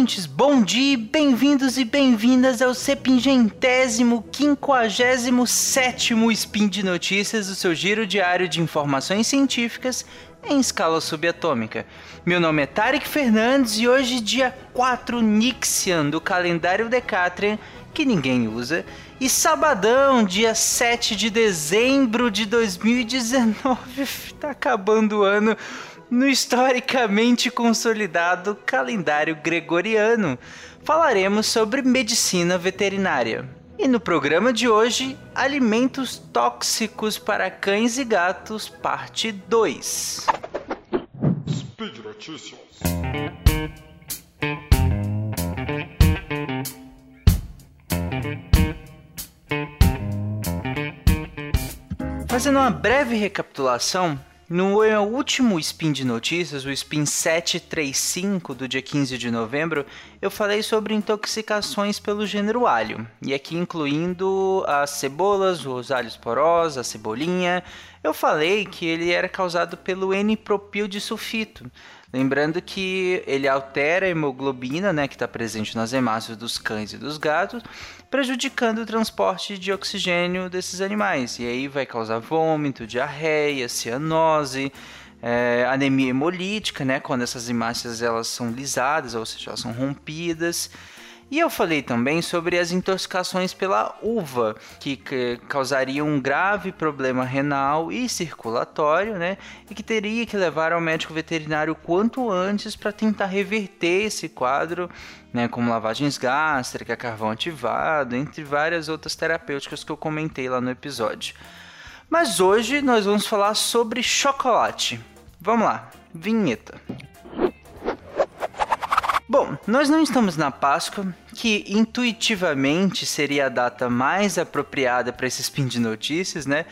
ouvintes, bom dia, bem-vindos e bem-vindas ao sepingentésimo, quinquagésimo sétimo Spin de Notícias, o seu giro diário de informações científicas em escala subatômica. Meu nome é Tarek Fernandes e hoje, dia 4 Nixian do calendário Decatrian, que ninguém usa, e sabadão, dia 7 de dezembro de 2019, tá acabando o ano no historicamente consolidado calendário gregoriano. Falaremos sobre medicina veterinária. E no programa de hoje, alimentos tóxicos para cães e gatos, parte 2. Speed Notícias. Fazendo uma breve recapitulação, no último Spin de Notícias, o Spin 735 do dia 15 de novembro, eu falei sobre intoxicações pelo gênero alho, e aqui incluindo as cebolas, os alhos porós, a cebolinha. Eu falei que ele era causado pelo N-propil de sulfito, Lembrando que ele altera a hemoglobina, né, que está presente nas hemácias dos cães e dos gatos, prejudicando o transporte de oxigênio desses animais. E aí vai causar vômito, diarreia, cianose, é, anemia hemolítica, né, quando essas hemácias elas são lisadas, ou seja, elas são rompidas. E eu falei também sobre as intoxicações pela uva, que, causariam um grave problema renal e circulatório, né? E que teria que levar ao médico veterinário quanto antes para tentar reverter esse quadro, né? Como lavagens gástricas, carvão ativado, entre várias outras terapêuticas que eu comentei lá no episódio. Mas hoje nós vamos falar sobre chocolate. Vamos lá, vinheta. Bom, nós não estamos na Páscoa, que intuitivamente seria a data mais apropriada para esse spin de notícias, né?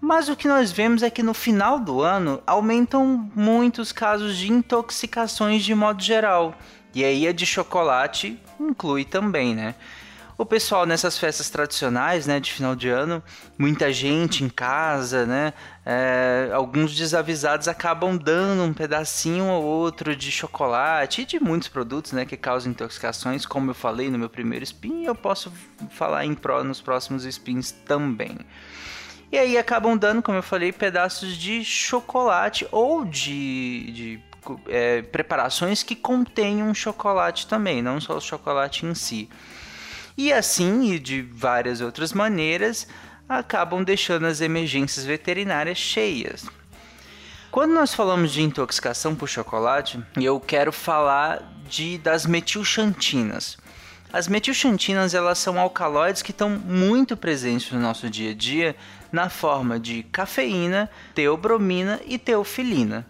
Mas o que nós vemos é que no final do ano aumentam muitos casos de intoxicações de modo geral. E aí a de chocolate inclui também, né? O pessoal nessas festas tradicionais, né, de final de ano, muita gente em casa, né, é, alguns desavisados acabam dando um pedacinho ou outro de chocolate e de muitos produtos, né, que causam intoxicações, como eu falei no meu primeiro spin, eu posso falar em pro nos próximos spins também. E aí acabam dando, como eu falei, pedaços de chocolate ou de, de é, preparações que contenham chocolate também, não só o chocolate em si. E assim, e de várias outras maneiras, acabam deixando as emergências veterinárias cheias. Quando nós falamos de intoxicação por chocolate, eu quero falar de das metilxantinas. As metilxantinas elas são alcaloides que estão muito presentes no nosso dia a dia na forma de cafeína, teobromina e teofilina.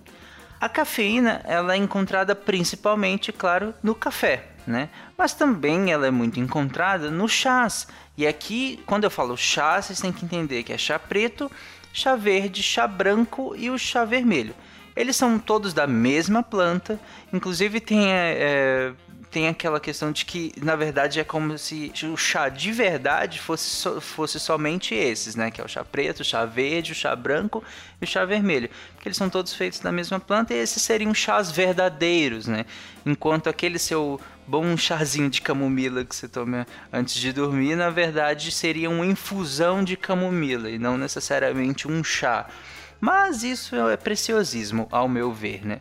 A cafeína ela é encontrada principalmente, claro, no café, né? Mas também ela é muito encontrada no chás. E aqui, quando eu falo chá, vocês têm que entender que é chá preto, chá verde, chá branco e o chá vermelho. Eles são todos da mesma planta, inclusive tem é, tem aquela questão de que, na verdade, é como se o chá de verdade fosse, so, fosse somente esses, né? Que é o chá preto, o chá verde, o chá branco e o chá vermelho. Porque eles são todos feitos da mesma planta e esses seriam chás verdadeiros, né? Enquanto aquele seu bom chazinho de camomila que você toma antes de dormir, na verdade, seria uma infusão de camomila e não necessariamente um chá. Mas isso é preciosismo, ao meu ver, né?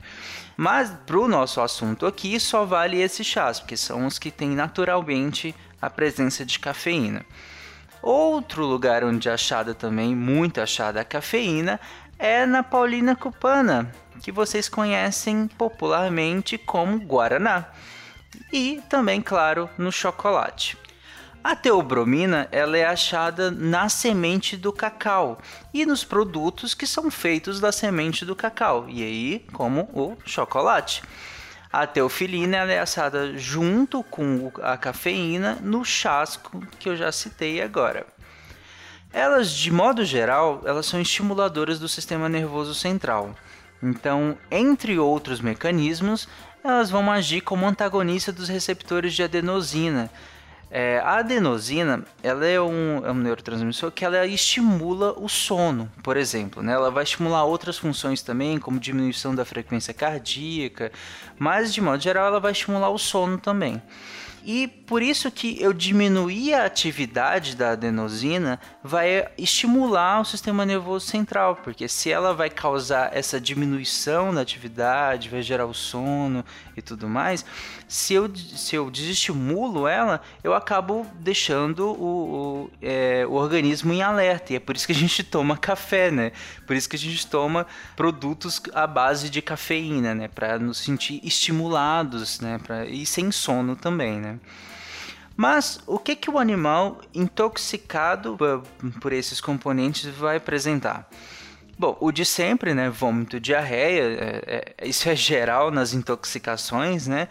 Mas para o nosso assunto aqui, só vale esses chás, porque são os que têm naturalmente a presença de cafeína. Outro lugar onde é achada também, muito achada a cafeína, é na Paulina Cupana, que vocês conhecem popularmente como Guaraná. E também, claro, no chocolate. A teobromina ela é achada na semente do cacau e nos produtos que são feitos da semente do cacau, e aí como o chocolate. A teofilina é achada junto com a cafeína no chasco que eu já citei agora. Elas, de modo geral, elas são estimuladoras do sistema nervoso central. Então, entre outros mecanismos, elas vão agir como antagonista dos receptores de adenosina, É, a adenosina, ela é um, é um neurotransmissor que ela estimula o sono, por exemplo, né? Ela vai estimular outras funções também, como diminuição da frequência cardíaca, mas de modo geral ela vai estimular o sono também. E por isso que eu diminuir a atividade da adenosina vai estimular o sistema nervoso central, porque se ela vai causar essa diminuição da atividade, vai gerar o sono e tudo mais, se eu, se eu desestimulo ela, eu acabo deixando o, o, é, o organismo em alerta. E é por isso que a gente toma café, né? Por isso que a gente toma produtos à base de cafeína, né? Para nos sentir estimulados, né? Pra, e sem sono também, né? Mas o que, que o animal intoxicado por esses componentes vai apresentar? Bom, o de sempre, né? Vômito, diarreia, é, é, isso é geral nas intoxicações, né?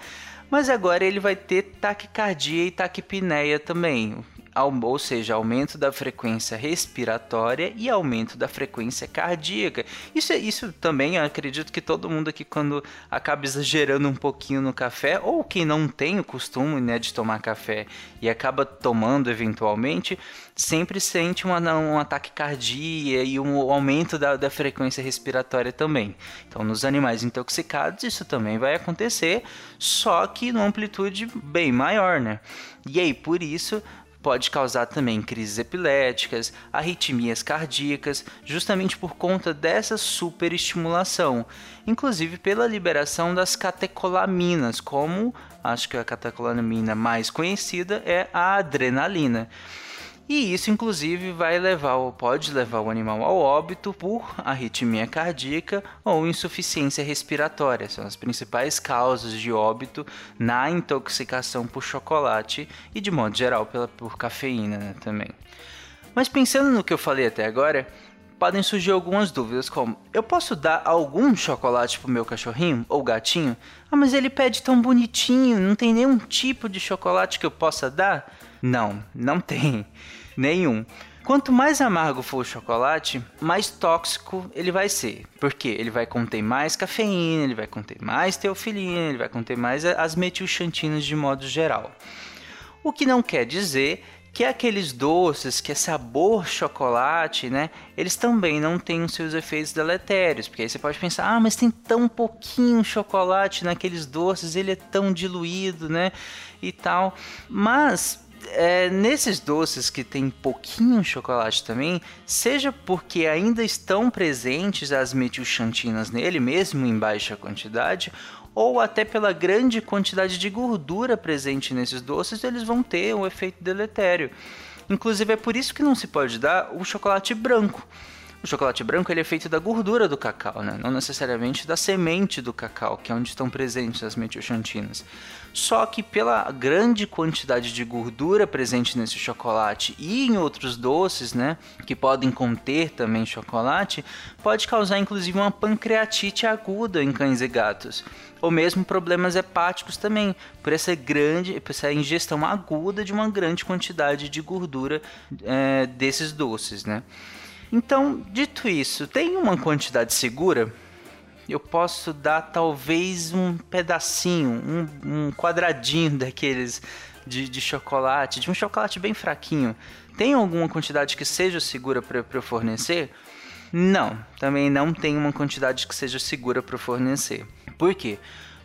Mas agora ele vai ter taquicardia e taquipneia também, ou seja, aumento da frequência respiratória e aumento da frequência cardíaca. Isso, é, isso também, acredito que todo mundo aqui, quando acaba exagerando um pouquinho no café, ou quem não tem o costume né, de tomar café e acaba tomando eventualmente, sempre sente uma, um ataque cardíaco e um aumento da, da frequência respiratória também. Então, nos animais intoxicados, isso também vai acontecer, só que numa amplitude bem maior, né? E aí, por isso, pode causar também crises epiléticas, arritmias cardíacas, justamente por conta dessa superestimulação, inclusive pela liberação das catecolaminas, como acho que a catecolamina mais conhecida é a adrenalina. E isso, inclusive, vai levar ou pode levar o animal ao óbito por arritmia cardíaca ou insuficiência respiratória. São as principais causas de óbito na intoxicação por chocolate e, de modo geral, pela, por cafeína né, também. Mas pensando no que eu falei até agora, podem surgir algumas dúvidas, como: eu posso dar algum chocolate pro meu cachorrinho ou gatinho? Ah, mas ele pede tão bonitinho, não tem nenhum tipo de chocolate que eu possa dar? Não, não tem. Nenhum. Quanto mais amargo for o chocolate, mais tóxico ele vai ser. Porque ele vai conter mais cafeína, ele vai conter mais teofilina, ele vai conter mais as metilxantinas de modo geral. O que não quer dizer que aqueles doces, que é sabor chocolate, né? Eles também não têm os seus efeitos deletérios, porque aí você pode pensar, ah, mas tem tão pouquinho chocolate naqueles doces, ele é tão diluído, né? E tal. Mas é, nesses doces que tem pouquinho chocolate também, seja porque ainda estão presentes as metilxantinas nele, mesmo em baixa quantidade, ou até pela grande quantidade de gordura presente nesses doces, eles vão ter um efeito deletério. Inclusive é por isso que não se pode dar o chocolate branco o chocolate branco ele é feito da gordura do cacau, né? não necessariamente da semente do cacau, que é onde estão presentes as metilxantinas. Só que pela grande quantidade de gordura presente nesse chocolate e em outros doces, né, que podem conter também chocolate, pode causar inclusive uma pancreatite aguda em cães e gatos ou mesmo problemas hepáticos também, por essa grande, por essa ingestão aguda de uma grande quantidade de gordura é, desses doces, né? Então, dito isso, tem uma quantidade segura? Eu posso dar talvez um pedacinho, um, um quadradinho daqueles de, de, chocolate, de um chocolate bem fraquinho. Tem alguma quantidade que seja segura para eu fornecer? Não, também não tem uma quantidade que seja segura para fornecer. Por quê?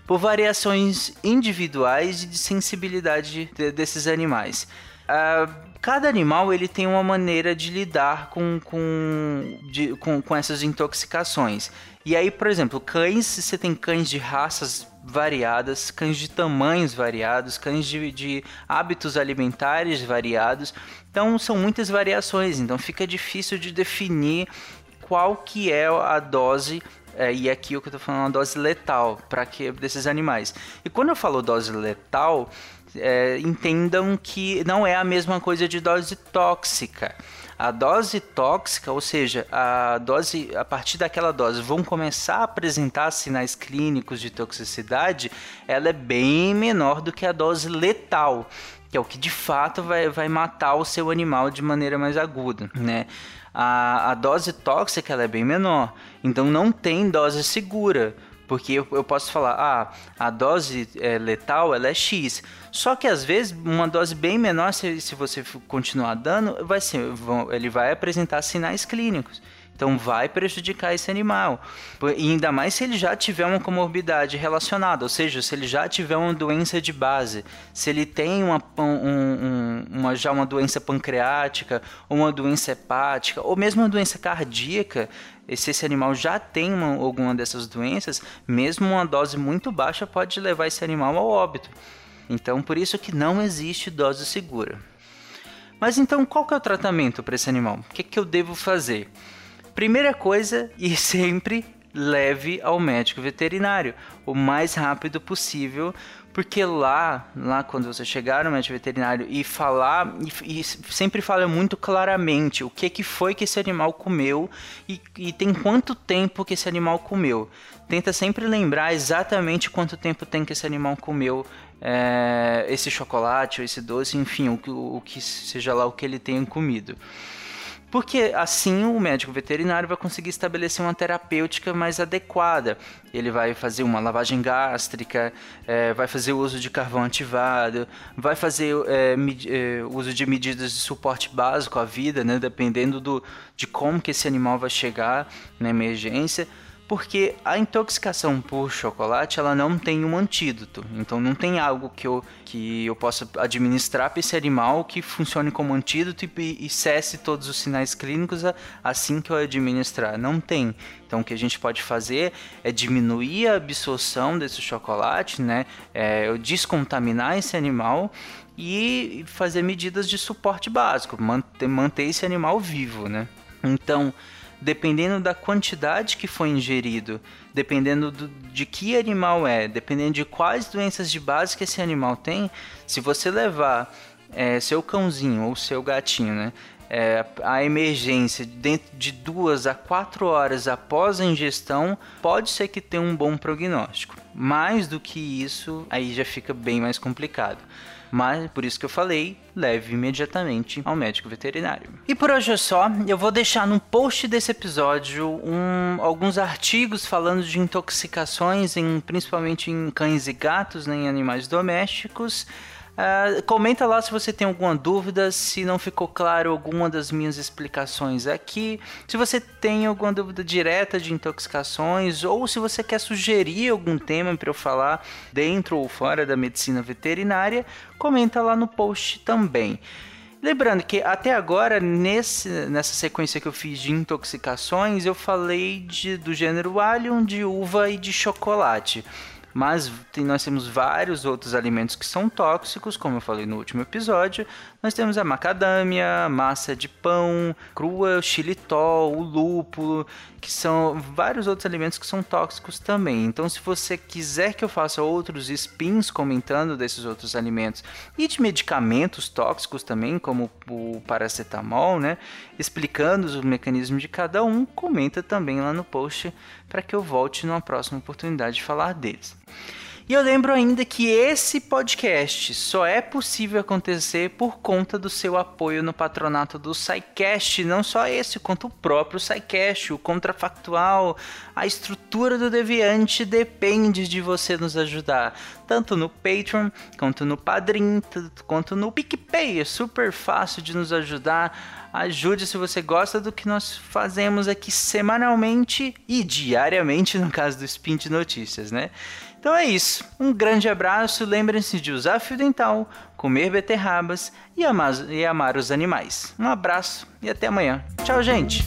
Por variações individuais e de sensibilidade de, desses animais. Uh, cada animal ele tem uma maneira de lidar com, com, de, com, com essas intoxicações. E aí, por exemplo, cães, você tem cães de raças variadas, cães de tamanhos variados, cães de, de hábitos alimentares variados. Então são muitas variações, então fica difícil de definir qual que é a dose é, e aqui o que eu tô falando é uma dose letal para que desses animais. E quando eu falo dose letal, é, entendam que não é a mesma coisa de dose tóxica. A dose tóxica, ou seja, a dose a partir daquela dose vão começar a apresentar sinais clínicos de toxicidade, ela é bem menor do que a dose letal, que é o que de fato vai, vai matar o seu animal de maneira mais aguda, né? A, a dose tóxica ela é bem menor, então não tem dose segura Porque eu, eu posso falar, ah, a dose é, letal ela é X. Só que às vezes uma dose bem menor, se, se você continuar dando, vai ser, ele vai apresentar sinais clínicos. Então vai prejudicar esse animal. E ainda mais se ele já tiver uma comorbidade relacionada, ou seja, se ele já tiver uma doença de base, se ele tem uma, um, um, uma já uma doença pancreática, uma doença hepática, ou mesmo uma doença cardíaca, se esse animal já tem uma, alguma dessas doenças, mesmo uma dose muito baixa pode levar esse animal ao óbito. Então, por isso que não existe dose segura. Mas então, qual que é o tratamento para esse animal? O que, que eu devo fazer? Primeira coisa, e sempre leve ao médico veterinário o mais rápido possível, porque lá, lá quando você chegar no médico veterinário e falar, e, e sempre fala muito claramente o que, que foi que esse animal comeu e, e tem quanto tempo que esse animal comeu. Tenta sempre lembrar exatamente quanto tempo tem que esse animal comeu é, esse chocolate ou esse doce, enfim, o, o, o que seja lá o que ele tenha comido. Porque assim o médico veterinário vai conseguir estabelecer uma terapêutica mais adequada. Ele vai fazer uma lavagem gástrica, é, vai fazer uso de carvão ativado, vai fazer é, é, uso de medidas de suporte básico à vida, né, dependendo do, de como que esse animal vai chegar na emergência porque a intoxicação por chocolate ela não tem um antídoto. Então não tem algo que eu, que eu possa administrar para esse animal que funcione como antídoto e, e cesse todos os sinais clínicos assim que eu administrar. Não tem. Então o que a gente pode fazer é diminuir a absorção desse chocolate, né? É, eu descontaminar esse animal e fazer medidas de suporte básico, manter, manter esse animal vivo, né? Então, dependendo da quantidade que foi ingerido, dependendo do, de que animal é, dependendo de quais doenças de base que esse animal tem, se você levar é, seu cãozinho ou seu gatinho, né, é, a emergência dentro de duas a quatro horas após a ingestão, pode ser que tenha um bom prognóstico. Mais do que isso, aí já fica bem mais complicado. Mas por isso que eu falei, leve imediatamente ao médico veterinário. E por hoje é só. Eu vou deixar no post desse episódio um, alguns artigos falando de intoxicações, em, principalmente em cães e gatos, né, em animais domésticos. Uh, comenta lá se você tem alguma dúvida, se não ficou claro alguma das minhas explicações aqui, se você tem alguma dúvida direta de intoxicações ou se você quer sugerir algum tema para eu falar dentro ou fora da medicina veterinária, comenta lá no post também. Lembrando que até agora, nesse, nessa sequência que eu fiz de intoxicações, eu falei de, do gênero Allium, de uva e de chocolate. Mas tem, nós temos vários outros alimentos que são tóxicos, como eu falei no último episódio. Nós temos a macadâmia, massa de pão, crua, o xilitol, o lúpulo, que são vários outros alimentos que são tóxicos também. Então, se você quiser que eu faça outros spins comentando desses outros alimentos e de medicamentos tóxicos também, como o paracetamol, né, explicando os mecanismos de cada um, comenta também lá no post para que eu volte numa próxima oportunidade de falar deles. E eu lembro ainda que esse podcast só é possível acontecer por conta do seu apoio no patronato do SciCast, não só esse, quanto o próprio SciCast, o contrafactual, a estrutura do Deviante depende de você nos ajudar, tanto no Patreon, quanto no Padrim, quanto no PicPay, é super fácil de nos ajudar. Ajude se você gosta do que nós fazemos aqui semanalmente e diariamente, no caso do Spin de Notícias, né? Então é isso. Um grande abraço. Lembrem-se de usar fio dental, comer beterrabas e amar, e amar os animais. Um abraço e até amanhã. Tchau, gente!